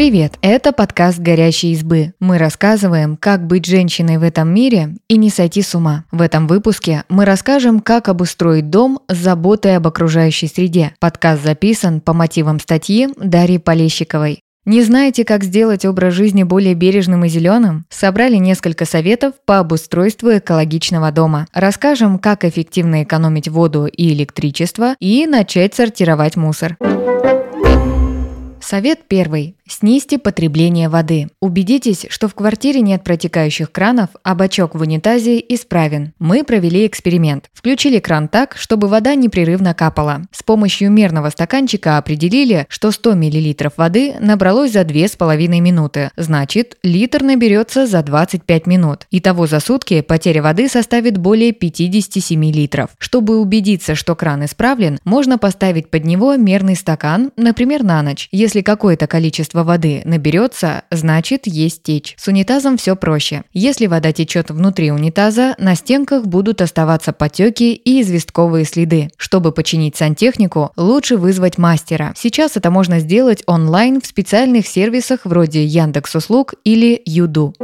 Привет! Это подкаст «Горящие избы». Мы рассказываем, как быть женщиной в этом мире и не сойти с ума. В этом выпуске мы расскажем, как обустроить дом с заботой об окружающей среде. Подкаст записан по мотивам статьи Дарьи Полещиковой. Не знаете, как сделать образ жизни более бережным и зеленым? Собрали несколько советов по обустройству экологичного дома. Расскажем, как эффективно экономить воду и электричество и начать сортировать мусор. Совет первый. Снизьте потребление воды. Убедитесь, что в квартире нет протекающих кранов, а бачок в унитазе исправен. Мы провели эксперимент. Включили кран так, чтобы вода непрерывно капала. С помощью мерного стаканчика определили, что 100 мл воды набралось за 2,5 минуты. Значит, литр наберется за 25 минут. Итого за сутки потеря воды составит более 57 литров. Чтобы убедиться, что кран исправлен, можно поставить под него мерный стакан, например, на ночь. Если какое-то количество количество воды наберется, значит есть течь. С унитазом все проще. Если вода течет внутри унитаза, на стенках будут оставаться потеки и известковые следы. Чтобы починить сантехнику, лучше вызвать мастера. Сейчас это можно сделать онлайн в специальных сервисах вроде Яндекс.Услуг или Юду.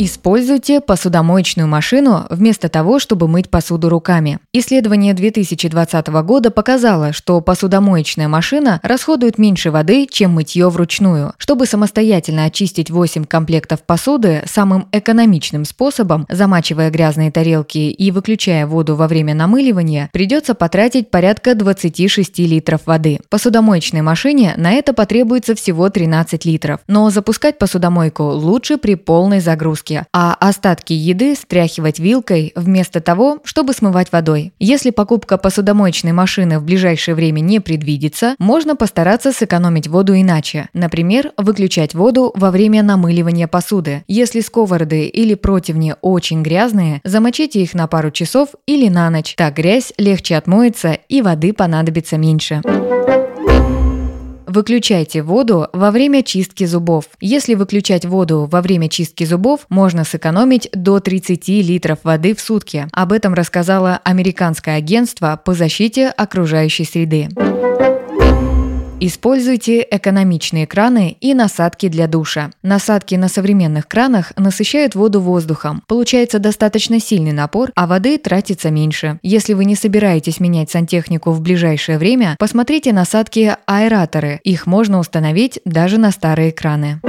Используйте посудомоечную машину вместо того, чтобы мыть посуду руками. Исследование 2020 года показало, что посудомоечная машина расходует меньше воды, чем мытье вручную. Чтобы самостоятельно очистить 8 комплектов посуды самым экономичным способом, замачивая грязные тарелки и выключая воду во время намыливания, придется потратить порядка 26 литров воды. Посудомоечной машине на это потребуется всего 13 литров. Но запускать посудомойку лучше при полной загрузке тарелке, а остатки еды стряхивать вилкой вместо того, чтобы смывать водой. Если покупка посудомоечной машины в ближайшее время не предвидится, можно постараться сэкономить воду иначе. Например, выключать воду во время намыливания посуды. Если сковороды или противни очень грязные, замочите их на пару часов или на ночь. Так грязь легче отмоется и воды понадобится меньше. Выключайте воду во время чистки зубов. Если выключать воду во время чистки зубов, можно сэкономить до 30 литров воды в сутки. Об этом рассказало американское агентство по защите окружающей среды. Используйте экономичные краны и насадки для душа. Насадки на современных кранах насыщают воду воздухом. Получается достаточно сильный напор, а воды тратится меньше. Если вы не собираетесь менять сантехнику в ближайшее время, посмотрите насадки аэраторы. Их можно установить даже на старые краны.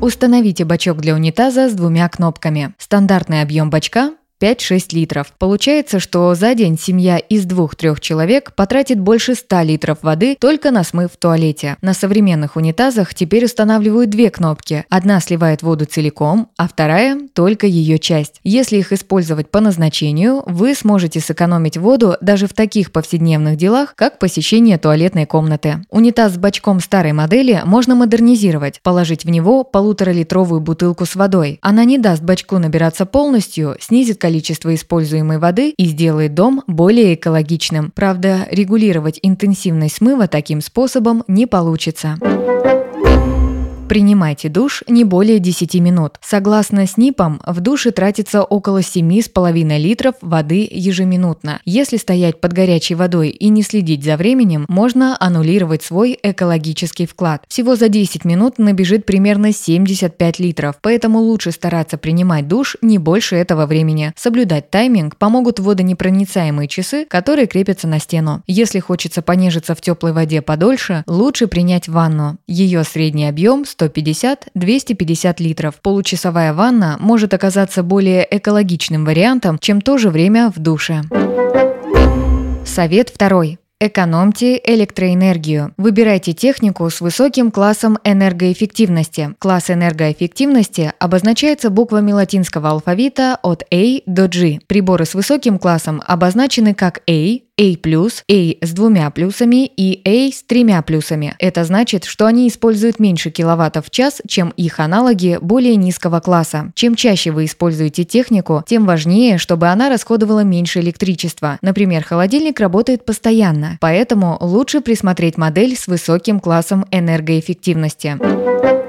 Установите бачок для унитаза с двумя кнопками. Стандартный объем бачка 5-6 литров. Получается, что за день семья из двух-трех человек потратит больше 100 литров воды только на смыв в туалете. На современных унитазах теперь устанавливают две кнопки. Одна сливает воду целиком, а вторая – только ее часть. Если их использовать по назначению, вы сможете сэкономить воду даже в таких повседневных делах, как посещение туалетной комнаты. Унитаз с бачком старой модели можно модернизировать, положить в него полуторалитровую бутылку с водой. Она не даст бачку набираться полностью, снизит количество количество используемой воды и сделает дом более экологичным. Правда, регулировать интенсивность смыва таким способом не получится. Принимайте душ не более 10 минут. Согласно СНИПам, в душе тратится около 7,5 литров воды ежеминутно. Если стоять под горячей водой и не следить за временем, можно аннулировать свой экологический вклад. Всего за 10 минут набежит примерно 75 литров, поэтому лучше стараться принимать душ не больше этого времени. Соблюдать тайминг помогут водонепроницаемые часы, которые крепятся на стену. Если хочется понежиться в теплой воде подольше, лучше принять ванну. Ее средний объем 150-250 литров. Получасовая ванна может оказаться более экологичным вариантом, чем то же время в душе. Совет второй. Экономьте электроэнергию. Выбирайте технику с высоким классом энергоэффективности. Класс энергоэффективности обозначается буквами латинского алфавита от A до G. Приборы с высоким классом обозначены как A, A+, A с двумя плюсами и A с тремя плюсами. Это значит, что они используют меньше киловаттов в час, чем их аналоги более низкого класса. Чем чаще вы используете технику, тем важнее, чтобы она расходовала меньше электричества. Например, холодильник работает постоянно, поэтому лучше присмотреть модель с высоким классом энергоэффективности.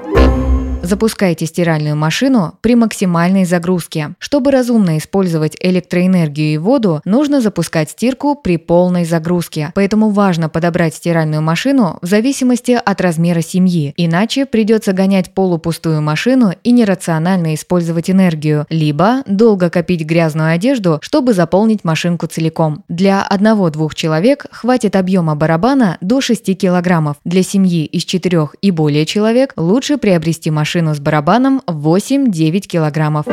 Запускайте стиральную машину при максимальной загрузке. Чтобы разумно использовать электроэнергию и воду, нужно запускать стирку при полной загрузке. Поэтому важно подобрать стиральную машину в зависимости от размера семьи, иначе придется гонять полупустую машину и нерационально использовать энергию, либо долго копить грязную одежду, чтобы заполнить машинку целиком. Для одного-двух человек хватит объема барабана до 6 килограммов. Для семьи из 4 и более человек лучше приобрести машину с барабаном 8-9 килограммов.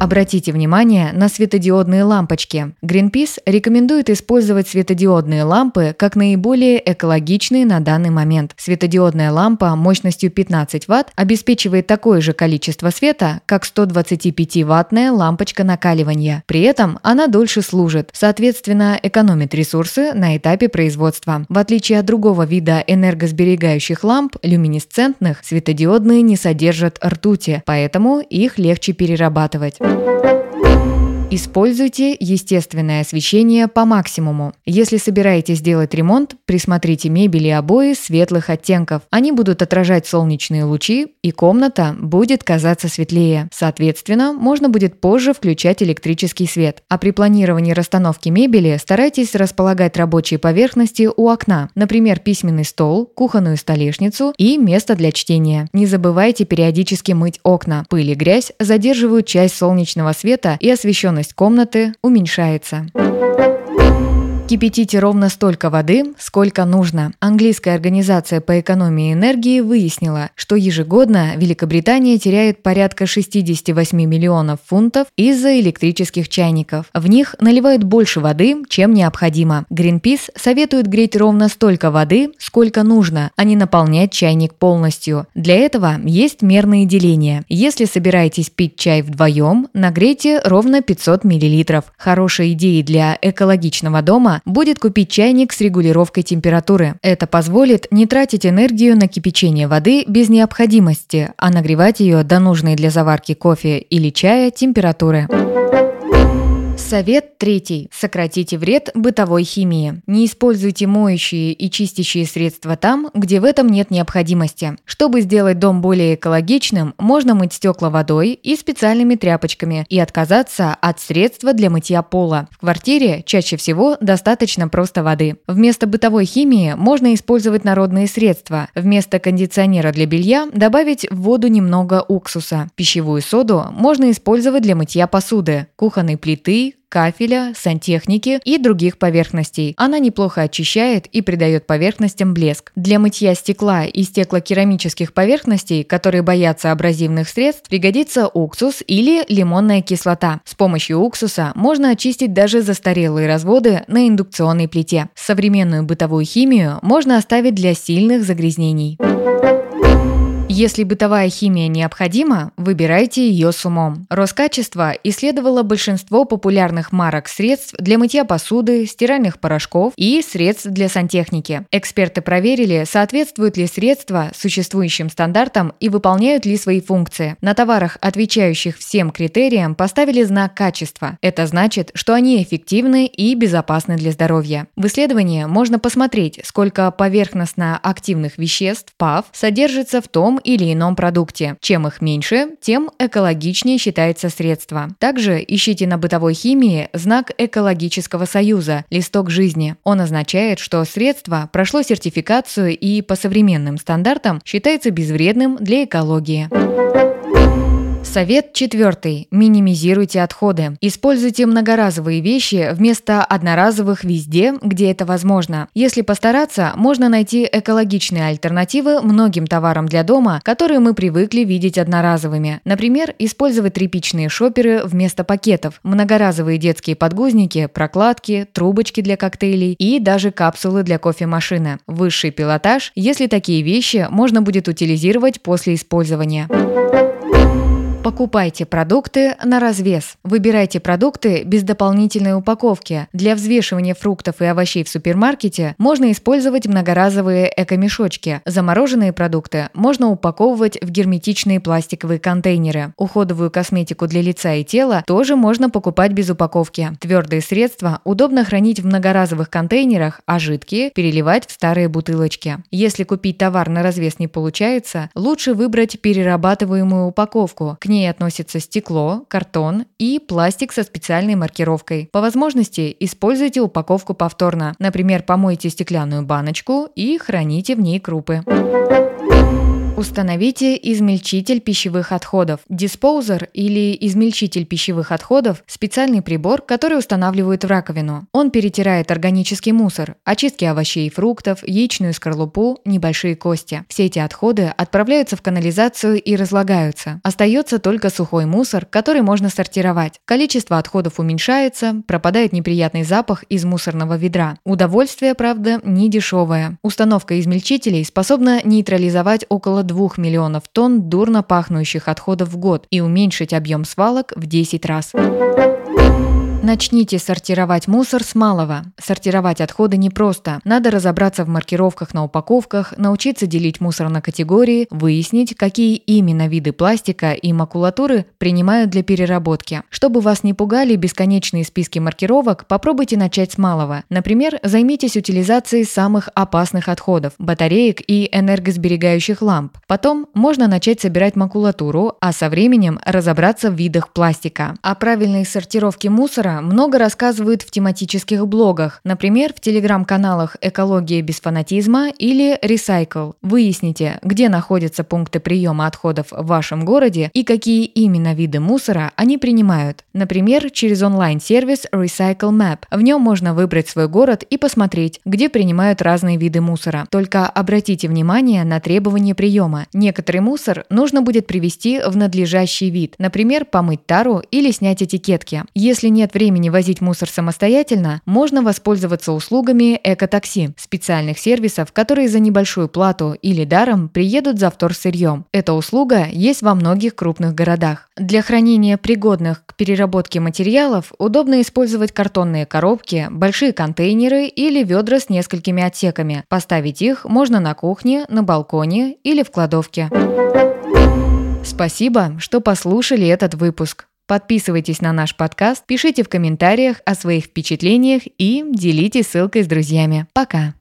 Обратите внимание на светодиодные лампочки. Greenpeace рекомендует использовать светодиодные лампы как наиболее экологичные на данный момент. Светодиодная лампа мощностью 15 Вт обеспечивает такое же количество света, как 125-ваттная лампочка накаливания. При этом она дольше служит, соответственно, экономит ресурсы на этапе производства. В отличие от другого вида энергосберегающих ламп, люминесцентных, светодиодные не содержат ртути, поэтому их легче перерабатывать. Thank you. Используйте естественное освещение по максимуму. Если собираетесь делать ремонт, присмотрите мебель и обои светлых оттенков. Они будут отражать солнечные лучи, и комната будет казаться светлее. Соответственно, можно будет позже включать электрический свет. А при планировании расстановки мебели старайтесь располагать рабочие поверхности у окна, например, письменный стол, кухонную столешницу и место для чтения. Не забывайте периодически мыть окна. Пыль и грязь задерживают часть солнечного света и освещенность освещенность комнаты уменьшается. Кипятите ровно столько воды, сколько нужно. Английская организация по экономии энергии выяснила, что ежегодно Великобритания теряет порядка 68 миллионов фунтов из-за электрических чайников. В них наливают больше воды, чем необходимо. Greenpeace советует греть ровно столько воды, сколько нужно, а не наполнять чайник полностью. Для этого есть мерные деления. Если собираетесь пить чай вдвоем, нагрейте ровно 500 мл. Хорошей идеей для экологичного дома будет купить чайник с регулировкой температуры. Это позволит не тратить энергию на кипячение воды без необходимости, а нагревать ее до нужной для заварки кофе или чая температуры. Совет третий. Сократите вред бытовой химии. Не используйте моющие и чистящие средства там, где в этом нет необходимости. Чтобы сделать дом более экологичным, можно мыть стекла водой и специальными тряпочками и отказаться от средства для мытья пола. В квартире чаще всего достаточно просто воды. Вместо бытовой химии можно использовать народные средства. Вместо кондиционера для белья добавить в воду немного уксуса. Пищевую соду можно использовать для мытья посуды, кухонной плиты, кафеля, сантехники и других поверхностей. Она неплохо очищает и придает поверхностям блеск. Для мытья стекла и стеклокерамических поверхностей, которые боятся абразивных средств, пригодится уксус или лимонная кислота. С помощью уксуса можно очистить даже застарелые разводы на индукционной плите. Современную бытовую химию можно оставить для сильных загрязнений. Если бытовая химия необходима, выбирайте ее с умом. Роскачество исследовало большинство популярных марок средств для мытья посуды, стиральных порошков и средств для сантехники. Эксперты проверили, соответствуют ли средства существующим стандартам и выполняют ли свои функции. На товарах, отвечающих всем критериям, поставили знак качества. Это значит, что они эффективны и безопасны для здоровья. В исследовании можно посмотреть, сколько поверхностно активных веществ ПАВ содержится в том или ином продукте. Чем их меньше, тем экологичнее считается средство. Также ищите на бытовой химии знак экологического союза – листок жизни. Он означает, что средство прошло сертификацию и по современным стандартам считается безвредным для экологии. Совет четвертый. Минимизируйте отходы. Используйте многоразовые вещи вместо одноразовых везде, где это возможно. Если постараться, можно найти экологичные альтернативы многим товарам для дома, которые мы привыкли видеть одноразовыми. Например, использовать тряпичные шоперы вместо пакетов, многоразовые детские подгузники, прокладки, трубочки для коктейлей и даже капсулы для кофемашины. Высший пилотаж, если такие вещи можно будет утилизировать после использования. Покупайте продукты на развес. Выбирайте продукты без дополнительной упаковки. Для взвешивания фруктов и овощей в супермаркете можно использовать многоразовые эко-мешочки. Замороженные продукты можно упаковывать в герметичные пластиковые контейнеры. Уходовую косметику для лица и тела тоже можно покупать без упаковки. Твердые средства удобно хранить в многоразовых контейнерах, а жидкие переливать в старые бутылочки. Если купить товар на развес не получается, лучше выбрать перерабатываемую упаковку. К ней относятся стекло, картон и пластик со специальной маркировкой. По возможности используйте упаковку повторно. Например, помойте стеклянную баночку и храните в ней крупы. Установите измельчитель пищевых отходов. Диспоузер или измельчитель пищевых отходов – специальный прибор, который устанавливают в раковину. Он перетирает органический мусор, очистки овощей и фруктов, яичную скорлупу, небольшие кости. Все эти отходы отправляются в канализацию и разлагаются. Остается только сухой мусор, который можно сортировать. Количество отходов уменьшается, пропадает неприятный запах из мусорного ведра. Удовольствие, правда, не дешевое. Установка измельчителей способна нейтрализовать около 2 миллионов тонн дурно пахнущих отходов в год и уменьшить объем свалок в 10 раз. Начните сортировать мусор с малого. Сортировать отходы непросто. Надо разобраться в маркировках на упаковках, научиться делить мусор на категории, выяснить, какие именно виды пластика и макулатуры принимают для переработки. Чтобы вас не пугали бесконечные списки маркировок, попробуйте начать с малого. Например, займитесь утилизацией самых опасных отходов – батареек и энергосберегающих ламп. Потом можно начать собирать макулатуру, а со временем разобраться в видах пластика. О правильной сортировке мусора мусора много рассказывают в тематических блогах, например, в телеграм-каналах «Экология без фанатизма» или «Recycle». Выясните, где находятся пункты приема отходов в вашем городе и какие именно виды мусора они принимают. Например, через онлайн-сервис Recycle Map. В нем можно выбрать свой город и посмотреть, где принимают разные виды мусора. Только обратите внимание на требования приема. Некоторый мусор нужно будет привести в надлежащий вид, например, помыть тару или снять этикетки. Если нет времени возить мусор самостоятельно, можно воспользоваться услугами экотакси, специальных сервисов, которые за небольшую плату или даром приедут за вторсырьем. Эта услуга есть во многих крупных городах. Для хранения пригодных к переработке материалов удобно использовать картонные коробки, большие контейнеры или ведра с несколькими отсеками. Поставить их можно на кухне, на балконе или в кладовке. Спасибо, что послушали этот выпуск. Подписывайтесь на наш подкаст, пишите в комментариях о своих впечатлениях и делитесь ссылкой с друзьями. Пока!